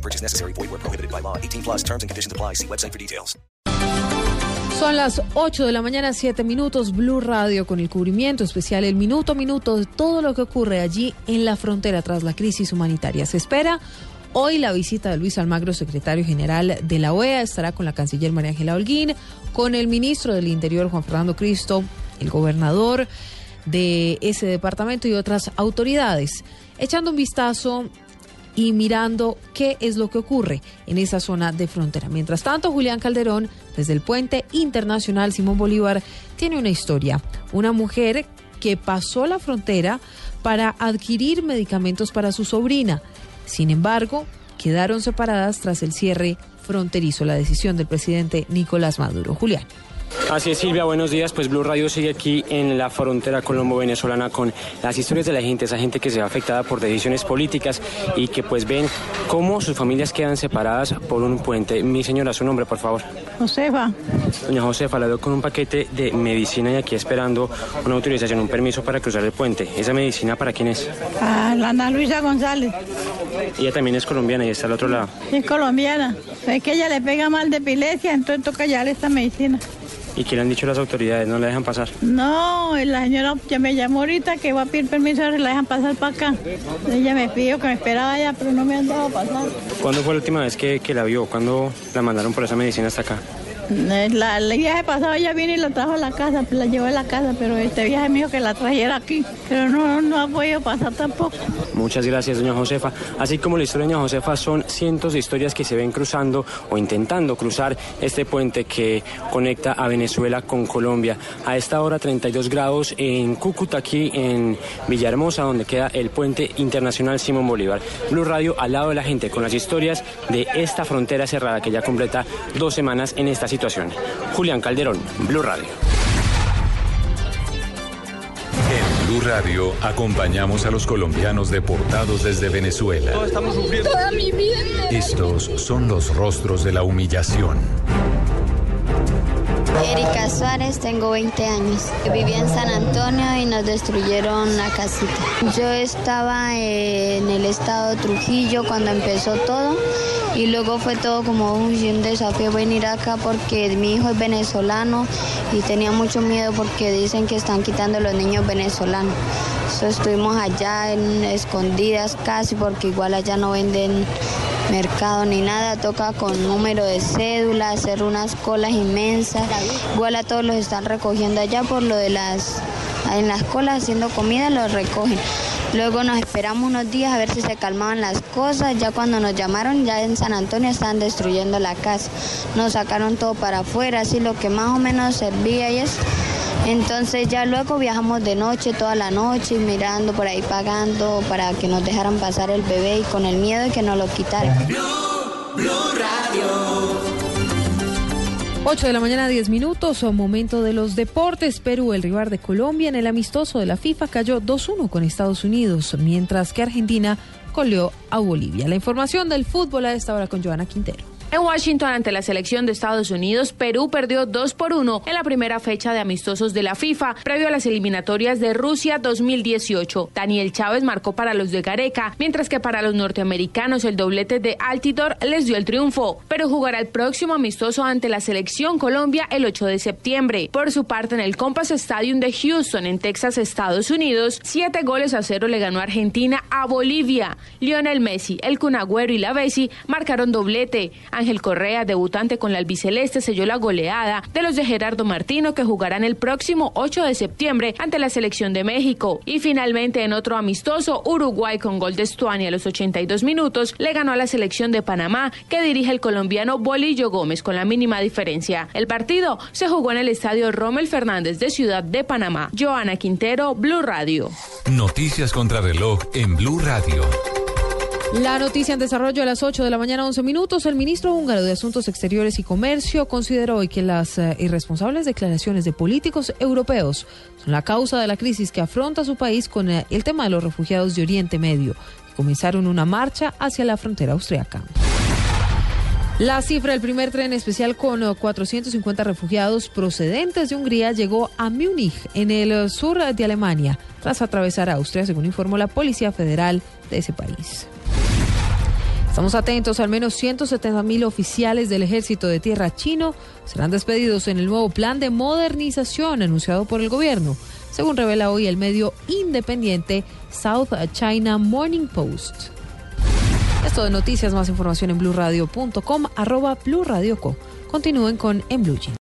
No purchase necessary. Void where prohibited by law. 18 plus terms and conditions apply. See website for details. Son las 8 de la mañana, 7 minutos, Blue Radio con el cubrimiento especial, el minuto a minuto de todo lo que ocurre allí en la frontera tras la crisis humanitaria. Se espera hoy la visita de Luis Almagro, secretario general de la OEA, estará con la canciller María Ángela Holguín, con el ministro del Interior Juan Fernando Cristo, el gobernador de ese departamento y otras autoridades, echando un vistazo y mirando qué es lo que ocurre en esa zona de frontera. Mientras tanto, Julián Calderón, desde el puente internacional Simón Bolívar, tiene una historia. Una mujer que pasó la frontera para adquirir medicamentos para su sobrina. Sin embargo, quedaron separadas tras el cierre fronterizo, la decisión del presidente Nicolás Maduro. Julián. Así es, Silvia, buenos días. Pues Blue Radio sigue aquí en la frontera colombo-venezolana con las historias de la gente, esa gente que se ve afectada por decisiones políticas y que pues ven cómo sus familias quedan separadas por un puente. Mi señora, su nombre, por favor. Josefa, Doña Josefa, la doy con un paquete de medicina y aquí esperando una autorización, un permiso para cruzar el puente. ¿Esa medicina para quién es? a la Ana Luisa González, Ella también es colombiana y está al otro lado. es colombiana. Es que ella le pega mal de epilepsia, entonces toca darle esta medicina. ¿Y qué le han dicho las autoridades? ¿No la dejan pasar? No, la señora ya me llamó ahorita que va a pedir permiso, ahora la dejan pasar para acá. Ella me pidió que me esperaba allá, pero no me han dejado pasar. ¿Cuándo fue la última vez que, que la vio? ¿Cuándo la mandaron por esa medicina hasta acá? La, el viaje pasado ella vino y la trajo a la casa, la llevó a la casa, pero este viaje dijo que la trajera aquí. Pero no, no ha podido pasar tampoco. Muchas gracias, doña Josefa. Así como la historia de doña Josefa, son cientos de historias que se ven cruzando o intentando cruzar este puente que conecta a Venezuela con Colombia. A esta hora 32 grados en Cúcuta, aquí en Villahermosa, donde queda el puente internacional Simón Bolívar. Blue Radio al lado de la gente con las historias de esta frontera cerrada que ya completa dos semanas en esta situación. Julián Calderón, Blue Radio. En Blue Radio acompañamos a los colombianos deportados desde Venezuela. Toda mi vida. Estos son los rostros de la humillación. Erika Suárez, tengo 20 años. Vivía en San Antonio y nos destruyeron la casita. Yo estaba en el estado de Trujillo cuando empezó todo y luego fue todo como un desafío venir acá porque mi hijo es venezolano y tenía mucho miedo porque dicen que están quitando los niños venezolanos. Estuvimos allá en escondidas casi porque igual allá no venden mercado ni nada, toca con número de cédula, hacer unas colas inmensas. Igual a todos los están recogiendo allá por lo de las, en las colas haciendo comida, los recogen. Luego nos esperamos unos días a ver si se calmaban las cosas. Ya cuando nos llamaron, ya en San Antonio estaban destruyendo la casa. Nos sacaron todo para afuera, así lo que más o menos servía y eso. Entonces ya luego viajamos de noche, toda la noche, mirando por ahí pagando para que nos dejaran pasar el bebé y con el miedo de que nos lo quitaran. 8 de la mañana, 10 minutos, o momento de los deportes. Perú, el rival de Colombia en el amistoso de la FIFA, cayó 2-1 con Estados Unidos, mientras que Argentina goleó a Bolivia. La información del fútbol a esta hora con Joana Quintero. En Washington, ante la selección de Estados Unidos, Perú perdió 2 por 1 en la primera fecha de amistosos de la FIFA, previo a las eliminatorias de Rusia 2018. Daniel Chávez marcó para los de Gareca, mientras que para los norteamericanos el doblete de Altidor les dio el triunfo. Perú jugará el próximo amistoso ante la selección Colombia el 8 de septiembre. Por su parte, en el Compass Stadium de Houston, en Texas, Estados Unidos, siete goles a cero le ganó Argentina a Bolivia. Lionel Messi, el Cunagüero y la Bessi marcaron doblete. Ángel Correa, debutante con la albiceleste, selló la goleada de los de Gerardo Martino que jugarán el próximo 8 de septiembre ante la selección de México. Y finalmente en otro amistoso, Uruguay con gol de Estuani a los 82 minutos le ganó a la selección de Panamá que dirige el colombiano Bolillo Gómez con la mínima diferencia. El partido se jugó en el estadio Rommel Fernández de Ciudad de Panamá. Joana Quintero, Blue Radio. Noticias contra reloj en Blue Radio. La noticia en desarrollo a las 8 de la mañana, 11 minutos. El ministro húngaro de Asuntos Exteriores y Comercio consideró hoy que las eh, irresponsables declaraciones de políticos europeos son la causa de la crisis que afronta su país con eh, el tema de los refugiados de Oriente Medio, comenzaron una marcha hacia la frontera austriaca. La cifra del primer tren especial con eh, 450 refugiados procedentes de Hungría llegó a Múnich, en el eh, sur de Alemania, tras atravesar Austria, según informó la Policía Federal de ese país. Estamos atentos, al menos 170 mil oficiales del ejército de tierra chino serán despedidos en el nuevo plan de modernización anunciado por el gobierno, según revela hoy el medio independiente South China Morning Post. Esto de noticias, más información en blurradio.com, arroba blurradioco. Continúen con En Blue.